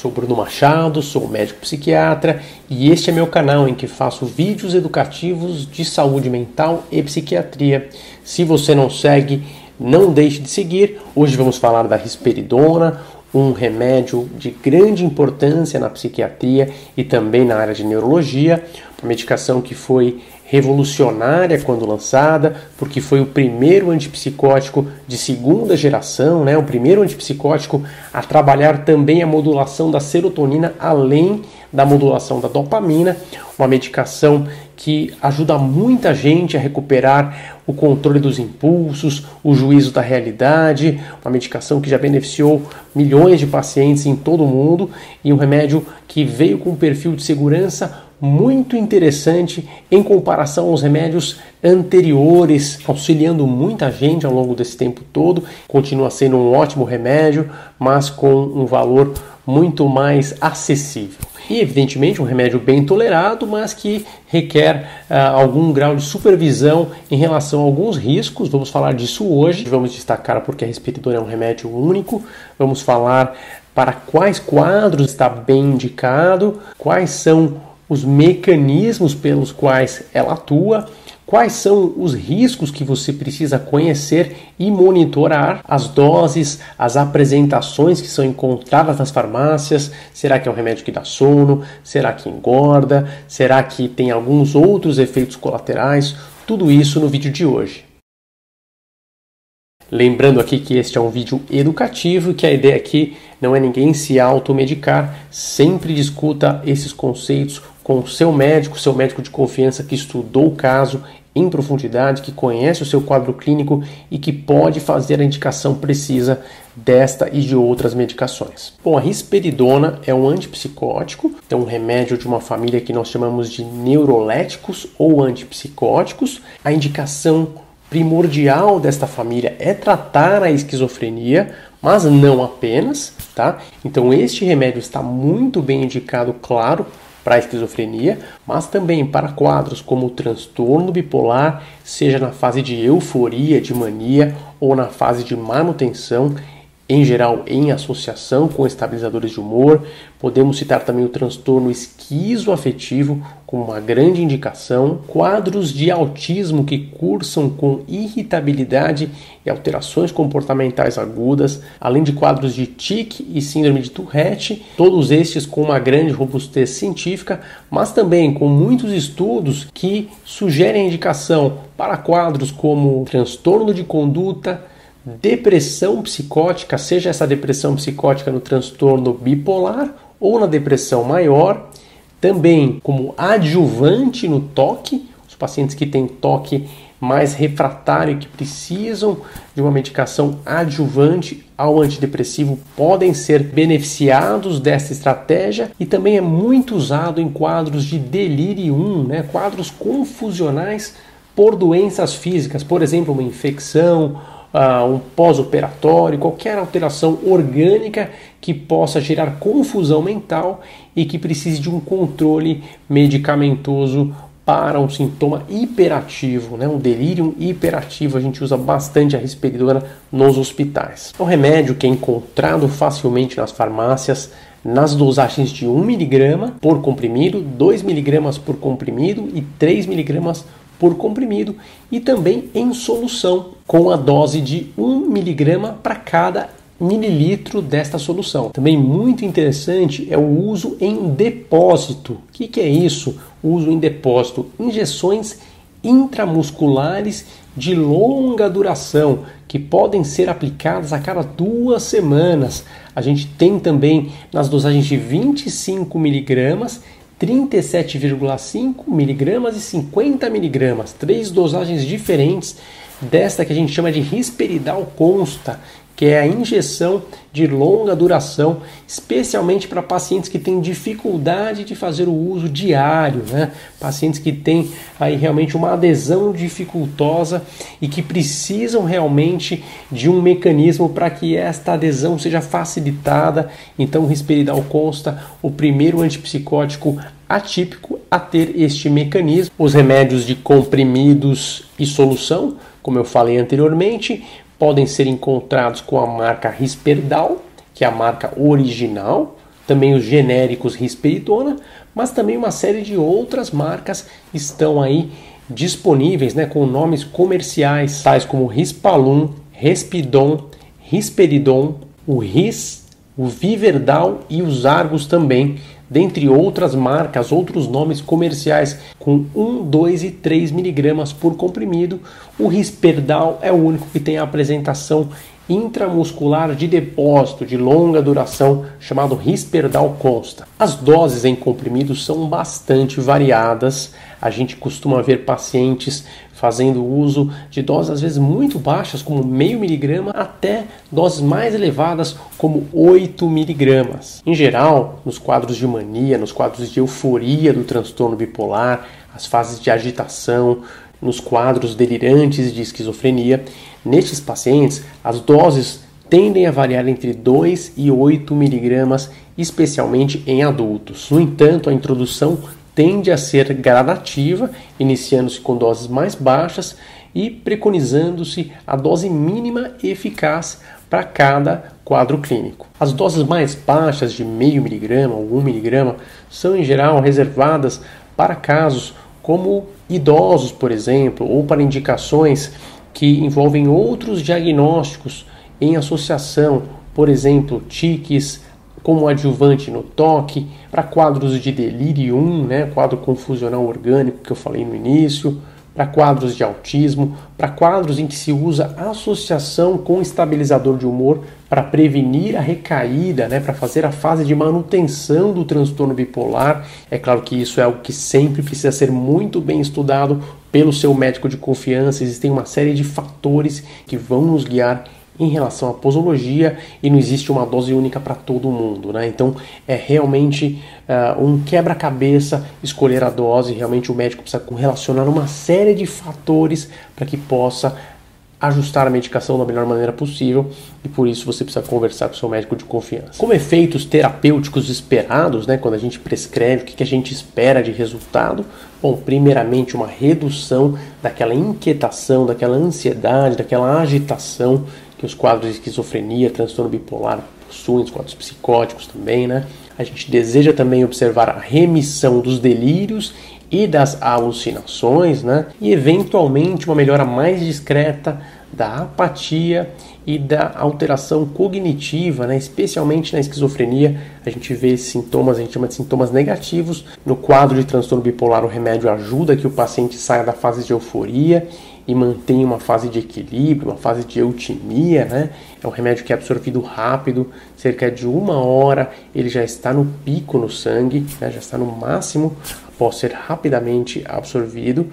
Sou Bruno Machado, sou médico psiquiatra e este é meu canal em que faço vídeos educativos de saúde mental e psiquiatria. Se você não segue, não deixe de seguir. Hoje vamos falar da risperidona, um remédio de grande importância na psiquiatria e também na área de neurologia, uma medicação que foi revolucionária quando lançada, porque foi o primeiro antipsicótico de segunda geração, né? o primeiro antipsicótico a trabalhar também a modulação da serotonina além da modulação da dopamina, uma medicação que ajuda muita gente a recuperar o controle dos impulsos, o juízo da realidade, uma medicação que já beneficiou milhões de pacientes em todo o mundo e um remédio que veio com um perfil de segurança muito interessante em comparação aos remédios anteriores, auxiliando muita gente ao longo desse tempo todo. Continua sendo um ótimo remédio, mas com um valor muito mais acessível. E, evidentemente, um remédio bem tolerado, mas que requer uh, algum grau de supervisão em relação a alguns riscos. Vamos falar disso hoje. Vamos destacar porque a respirador é um remédio único. Vamos falar para quais quadros está bem indicado, quais são os mecanismos pelos quais ela atua, quais são os riscos que você precisa conhecer e monitorar, as doses, as apresentações que são encontradas nas farmácias. Será que é um remédio que dá sono? Será que engorda? Será que tem alguns outros efeitos colaterais? Tudo isso no vídeo de hoje. Lembrando aqui que este é um vídeo educativo que a ideia aqui não é ninguém se automedicar, sempre discuta esses conceitos com o seu médico, seu médico de confiança que estudou o caso em profundidade, que conhece o seu quadro clínico e que pode fazer a indicação precisa desta e de outras medicações. Bom, a risperidona é um antipsicótico, é um remédio de uma família que nós chamamos de neuroléticos ou antipsicóticos. A indicação primordial desta família é tratar a esquizofrenia, mas não apenas, tá? Então este remédio está muito bem indicado, claro, para a esquizofrenia, mas também para quadros como o transtorno bipolar, seja na fase de euforia, de mania ou na fase de manutenção em geral em associação com estabilizadores de humor. Podemos citar também o transtorno esquizoafetivo como uma grande indicação, quadros de autismo que cursam com irritabilidade e alterações comportamentais agudas, além de quadros de tique e síndrome de Tourette, todos estes com uma grande robustez científica, mas também com muitos estudos que sugerem a indicação para quadros como transtorno de conduta, depressão psicótica, seja essa depressão psicótica no transtorno bipolar ou na depressão maior, também como adjuvante no toque, os pacientes que têm toque mais refratário que precisam de uma medicação adjuvante ao antidepressivo podem ser beneficiados dessa estratégia e também é muito usado em quadros de delirium, né, quadros confusionais por doenças físicas, por exemplo, uma infecção uh, um pós-operatório, qualquer alteração orgânica que possa gerar confusão mental e que precise de um controle medicamentoso para um sintoma hiperativo, né? um delírio hiperativo. A gente usa bastante a risperidona nos hospitais. É um remédio que é encontrado facilmente nas farmácias, nas dosagens de 1mg por comprimido, 2mg por comprimido e 3mg por comprimido e também em solução, com a dose de 1 miligrama para cada mililitro desta solução. Também muito interessante é o uso em depósito. O que, que é isso? Uso em depósito, injeções intramusculares de longa duração que podem ser aplicadas a cada duas semanas. A gente tem também nas dosagens de 25 miligramas 37,5 miligramas e 50 miligramas, três dosagens diferentes desta que a gente chama de risperidal consta, que é a injeção de longa duração, especialmente para pacientes que têm dificuldade de fazer o uso diário, né? Pacientes que têm aí realmente uma adesão dificultosa e que precisam realmente de um mecanismo para que esta adesão seja facilitada. Então, o risperidal consta o primeiro antipsicótico atípico a ter este mecanismo. Os remédios de comprimidos e solução, como eu falei anteriormente, podem ser encontrados com a marca Risperdal, que é a marca original, também os genéricos risperidona, mas também uma série de outras marcas estão aí disponíveis né, com nomes comerciais, tais como Rispalum, Respidon, Risperidon, o Ris, o Viverdal e os Argos também, dentre outras marcas, outros nomes comerciais com 1, 2 e 3 miligramas por comprimido. O Risperdal é o único que tem a apresentação intramuscular de depósito de longa duração chamado Risperdal Consta. As doses em comprimidos são bastante variadas. A gente costuma ver pacientes fazendo uso de doses às vezes muito baixas, como meio miligrama, até doses mais elevadas, como 8 miligramas. Em geral, nos quadros de mania, nos quadros de euforia do transtorno bipolar, as fases de agitação, nos quadros delirantes de esquizofrenia, nestes pacientes as doses tendem a variar entre 2 e 8 miligramas, especialmente em adultos. No entanto, a introdução tende a ser gradativa, iniciando-se com doses mais baixas e preconizando-se a dose mínima eficaz para cada quadro clínico. As doses mais baixas de meio miligrama ou 1 miligrama são em geral reservadas para casos como idosos, por exemplo, ou para indicações que envolvem outros diagnósticos em associação, por exemplo, tiques como adjuvante no toque, para quadros de delirium, né, quadro confusional orgânico que eu falei no início, para quadros de autismo, para quadros em que se usa associação com estabilizador de humor para prevenir a recaída, né, para fazer a fase de manutenção do transtorno bipolar. É claro que isso é algo que sempre precisa ser muito bem estudado pelo seu médico de confiança. Existem uma série de fatores que vão nos guiar em relação à posologia e não existe uma dose única para todo mundo, né? Então é realmente uh, um quebra-cabeça escolher a dose. Realmente o médico precisa relacionar uma série de fatores para que possa ajustar a medicação da melhor maneira possível e por isso você precisa conversar com seu médico de confiança. Como efeitos terapêuticos esperados, né, quando a gente prescreve, o que a gente espera de resultado? Bom, primeiramente uma redução daquela inquietação, daquela ansiedade, daquela agitação que os quadros de esquizofrenia, transtorno bipolar possuem, os quadros psicóticos também, né? A gente deseja também observar a remissão dos delírios e das alucinações, né? E eventualmente uma melhora mais discreta da apatia e da alteração cognitiva, né? especialmente na esquizofrenia, a gente vê sintomas, a gente chama de sintomas negativos. No quadro de transtorno bipolar, o remédio ajuda que o paciente saia da fase de euforia e mantém uma fase de equilíbrio, uma fase de eutimia, né? É um remédio que é absorvido rápido, cerca de uma hora ele já está no pico no sangue, né? já está no máximo após ser rapidamente absorvido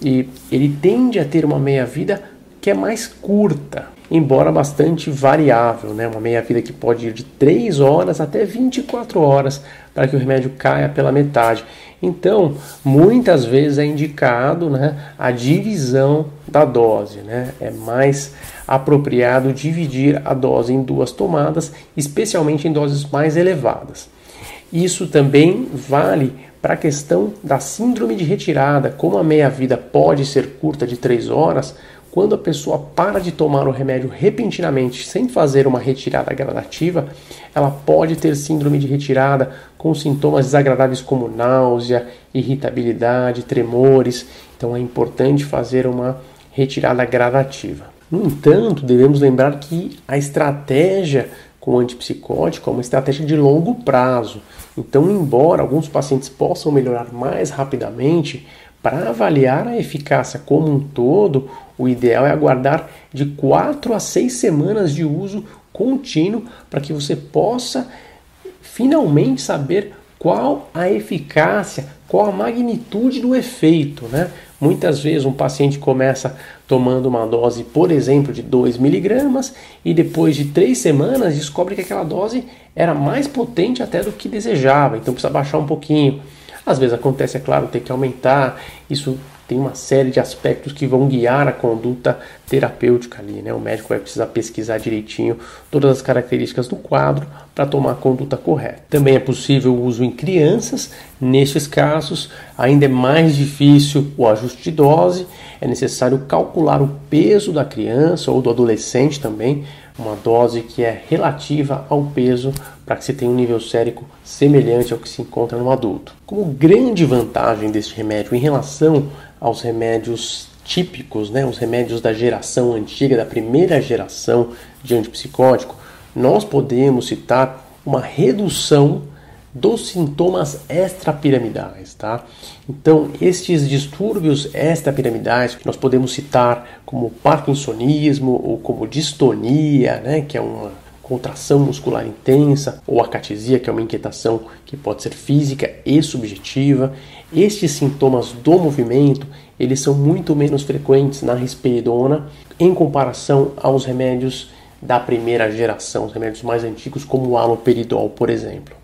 e ele tende a ter uma meia-vida que é mais curta, embora bastante variável, né? uma meia-vida que pode ir de 3 horas até 24 horas para que o remédio caia pela metade. Então, muitas vezes é indicado né, a divisão da dose. Né? É mais apropriado dividir a dose em duas tomadas, especialmente em doses mais elevadas. Isso também vale para a questão da síndrome de retirada. Como a meia-vida pode ser curta de 3 horas, quando a pessoa para de tomar o remédio repentinamente sem fazer uma retirada gradativa, ela pode ter síndrome de retirada com sintomas desagradáveis como náusea, irritabilidade, tremores. Então é importante fazer uma retirada gradativa. No entanto, devemos lembrar que a estratégia com antipsicótico é uma estratégia de longo prazo. Então, embora alguns pacientes possam melhorar mais rapidamente, para avaliar a eficácia como um todo, o ideal é aguardar de 4 a 6 semanas de uso contínuo para que você possa finalmente saber qual a eficácia, qual a magnitude do efeito, né? Muitas vezes um paciente começa tomando uma dose, por exemplo, de 2 miligramas e depois de 3 semanas descobre que aquela dose era mais potente até do que desejava, então precisa baixar um pouquinho. Às vezes acontece, é claro, ter que aumentar, isso tem uma série de aspectos que vão guiar a conduta terapêutica ali, né? O médico vai precisar pesquisar direitinho todas as características do quadro para tomar a conduta correta. Também é possível o uso em crianças, nestes casos ainda é mais difícil o ajuste de dose, é necessário calcular o peso da criança ou do adolescente também uma dose que é relativa ao peso para que se tenha um nível sérico semelhante ao que se encontra no adulto. Como grande vantagem deste remédio em relação aos remédios típicos, né, os remédios da geração antiga, da primeira geração de antipsicótico, nós podemos citar uma redução dos sintomas extrapiramidais, tá? Então, estes distúrbios extrapiramidais que nós podemos citar como parkinsonismo ou como distonia, né, que é uma contração muscular intensa, ou acatisia, que é uma inquietação que pode ser física e subjetiva. Estes sintomas do movimento, eles são muito menos frequentes na risperidona em comparação aos remédios da primeira geração, os remédios mais antigos como o haloperidol, por exemplo.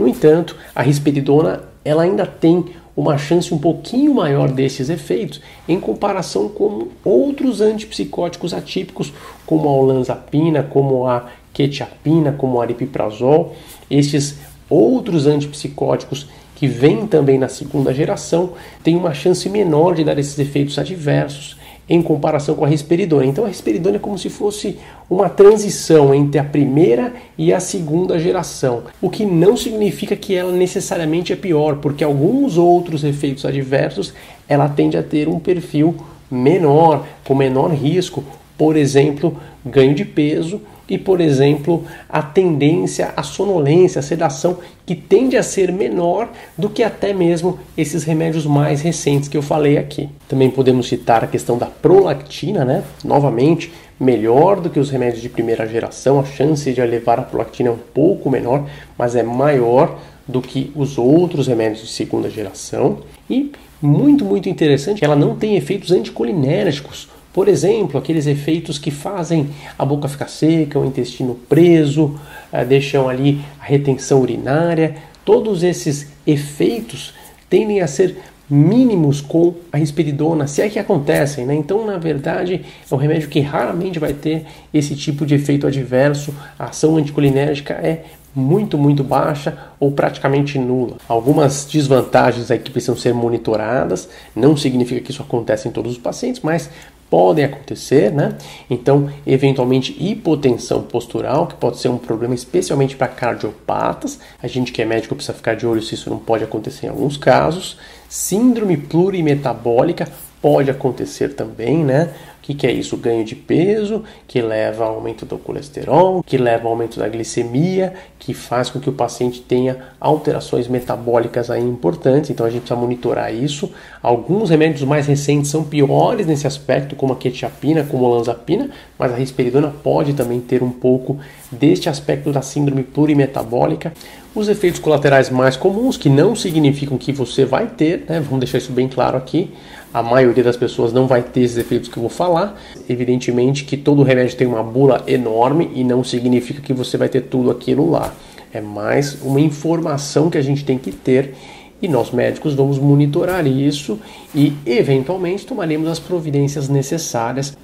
No entanto, a risperidona ela ainda tem uma chance um pouquinho maior desses efeitos em comparação com outros antipsicóticos atípicos, como a olanzapina, como a quetiapina, como o aripiprazol. Estes outros antipsicóticos que vêm também na segunda geração têm uma chance menor de dar esses efeitos adversos em comparação com a risperidona. Então a risperidona é como se fosse uma transição entre a primeira e a segunda geração, o que não significa que ela necessariamente é pior, porque alguns outros efeitos adversos ela tende a ter um perfil menor, com menor risco, por exemplo, ganho de peso e, por exemplo, a tendência à sonolência, à sedação, que tende a ser menor do que até mesmo esses remédios mais recentes que eu falei aqui. Também podemos citar a questão da prolactina, né? Novamente, melhor do que os remédios de primeira geração, a chance de elevar a prolactina é um pouco menor, mas é maior do que os outros remédios de segunda geração. E muito, muito interessante, ela não tem efeitos anticolinérgicos por exemplo, aqueles efeitos que fazem a boca ficar seca, o intestino preso, eh, deixam ali a retenção urinária, todos esses efeitos tendem a ser mínimos com a risperidona, se é que acontecem, né? Então, na verdade, é um remédio que raramente vai ter esse tipo de efeito adverso. A ação anticolinérgica é muito, muito baixa ou praticamente nula. Algumas desvantagens aí que precisam ser monitoradas, não significa que isso acontece em todos os pacientes, mas podem acontecer, né? Então, eventualmente, hipotensão postural, que pode ser um problema especialmente para cardiopatas. A gente que é médico precisa ficar de olho se isso não pode acontecer em alguns casos. Síndrome plurimetabólica pode acontecer também, né? O que, que, é isso? Ganho de peso, que leva ao aumento do colesterol, que leva ao aumento da glicemia, que faz com que o paciente tenha alterações metabólicas aí importantes. Então a gente precisa monitorar isso. Alguns remédios mais recentes são piores nesse aspecto, como a quetiapina, como a olanzapina, mas a risperidona pode também ter um pouco deste aspecto da síndrome plurimetabólica. Os efeitos colaterais mais comuns, que não significam que você vai ter, né? vamos deixar isso bem claro aqui, a maioria das pessoas não vai ter esses efeitos que eu vou falar. Evidentemente que todo remédio tem uma bula enorme e não significa que você vai ter tudo aquilo lá. É mais uma informação que a gente tem que ter e nós médicos vamos monitorar isso e eventualmente tomaremos as providências necessárias.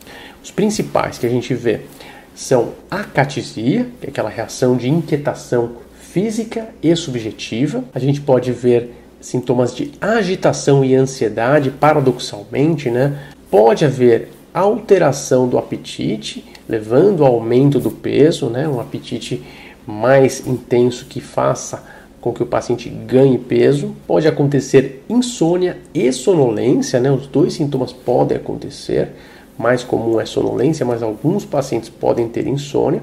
Os principais que a gente vê são a catisia, que é aquela reação de inquietação física e subjetiva. A gente pode ver sintomas de agitação e ansiedade, paradoxalmente, né? Pode haver alteração do apetite, levando ao aumento do peso, né? Um apetite mais intenso que faça com que o paciente ganhe peso. Pode acontecer insônia e sonolência, né? Os dois sintomas podem acontecer. Mais comum é sonolência, mas alguns pacientes podem ter insônia.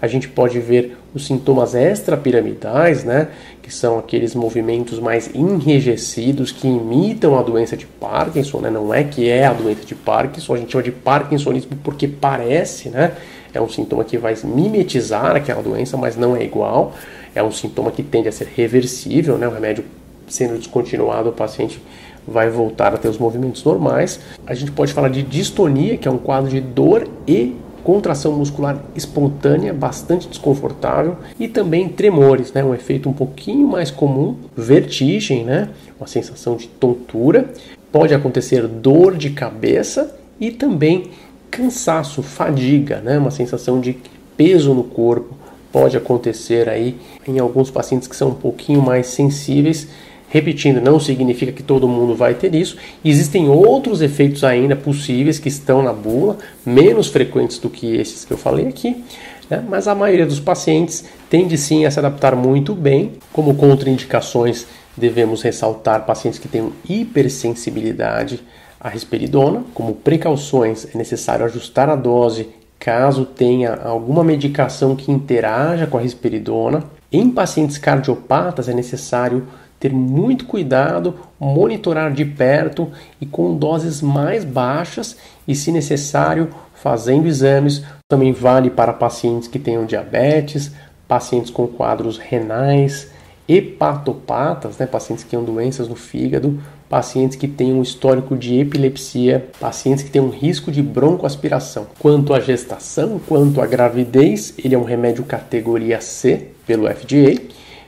A gente pode ver os sintomas extrapiramidais, né, que são aqueles movimentos mais enrijecidos que imitam a doença de Parkinson, né, não é que é a doença de Parkinson, a gente chama de Parkinsonismo porque parece, né, é um sintoma que vai mimetizar aquela doença, mas não é igual, é um sintoma que tende a ser reversível, né, o remédio sendo descontinuado, o paciente vai voltar a ter os movimentos normais. A gente pode falar de distonia, que é um quadro de dor e contração muscular espontânea, bastante desconfortável, e também tremores, né? um efeito um pouquinho mais comum, vertigem, né? uma sensação de tontura, pode acontecer dor de cabeça e também cansaço, fadiga, né? uma sensação de peso no corpo, pode acontecer aí em alguns pacientes que são um pouquinho mais sensíveis Repetindo, não significa que todo mundo vai ter isso. Existem outros efeitos ainda possíveis que estão na bula, menos frequentes do que esses que eu falei aqui. né? mas a maioria dos pacientes tende sim a se adaptar muito bem. Como contraindicações, devemos ressaltar pacientes que têm hipersensibilidade à risperidona. Como precauções, é necessário ajustar a dose caso tenha alguma medicação que interaja com a risperidona. Em pacientes cardiopatas, é necessário ter muito cuidado, monitorar de perto e com doses mais baixas e, se necessário, fazendo exames. Também vale para pacientes que tenham diabetes, pacientes com quadros renais, hepatopatas, né, pacientes que tenham doenças no fígado, pacientes que têm um histórico de epilepsia, pacientes que têm um risco de broncoaspiração. Quanto à gestação, quanto à gravidez, ele é um remédio categoria C pelo FDA.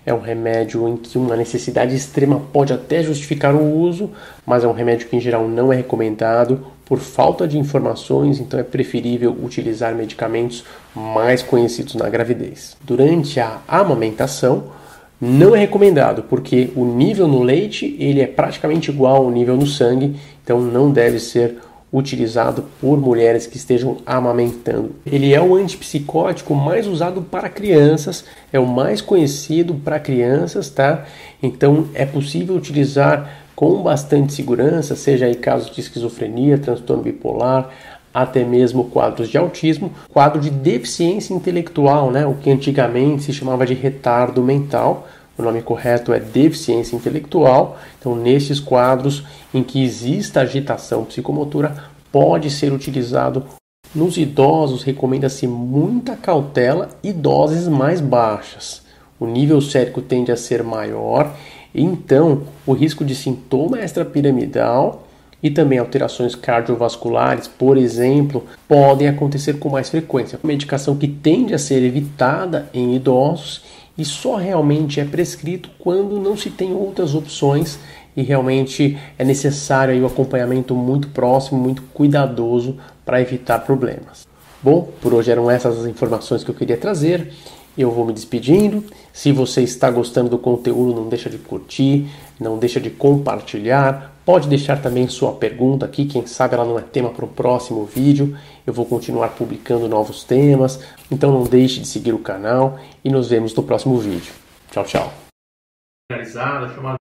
É um remédio em que uma necessidade extrema pode até justificar o uso, mas é um remédio que em geral não é recomendado por falta de informações, então é preferível utilizar medicamentos mais conhecidos na gravidez. Durante a amamentação, não é recomendado, porque o nível no leite ele é praticamente igual ao nível no sangue, então não deve ser utilizado por mulheres que estejam amamentando. Ele é o antipsicótico mais usado para crianças, é o mais conhecido para crianças, tá? Então é possível utilizar com bastante segurança, seja em casos de esquizofrenia, transtorno bipolar, até mesmo quadros de autismo, quadro de deficiência intelectual, né, o que antigamente se chamava de retardo mental. O nome correto é deficiência intelectual. Então, nesses quadros em que exista agitação psicomotora, pode ser utilizado. Nos idosos, recomenda-se muita cautela e doses mais baixas. O nível sérico tende a ser maior, então o risco de sintoma extrapiramidal e também alterações cardiovasculares, por exemplo, podem acontecer com mais frequência. Medicação que tende a ser evitada em idosos e só realmente é prescrito quando não se tem outras opções e realmente é necessário o acompanhamento muito próximo, muito cuidadoso para evitar problemas. Bom, por hoje eram essas as informações que eu queria trazer. Eu vou me despedindo. Se você está gostando do conteúdo, não deixa de curtir, não deixa de compartilhar. Pode deixar também sua pergunta aqui, quem sabe ela não é tema para o próximo vídeo. Eu vou continuar publicando novos temas, então não deixe de seguir o canal e nos vemos no próximo vídeo. Tchau, tchau.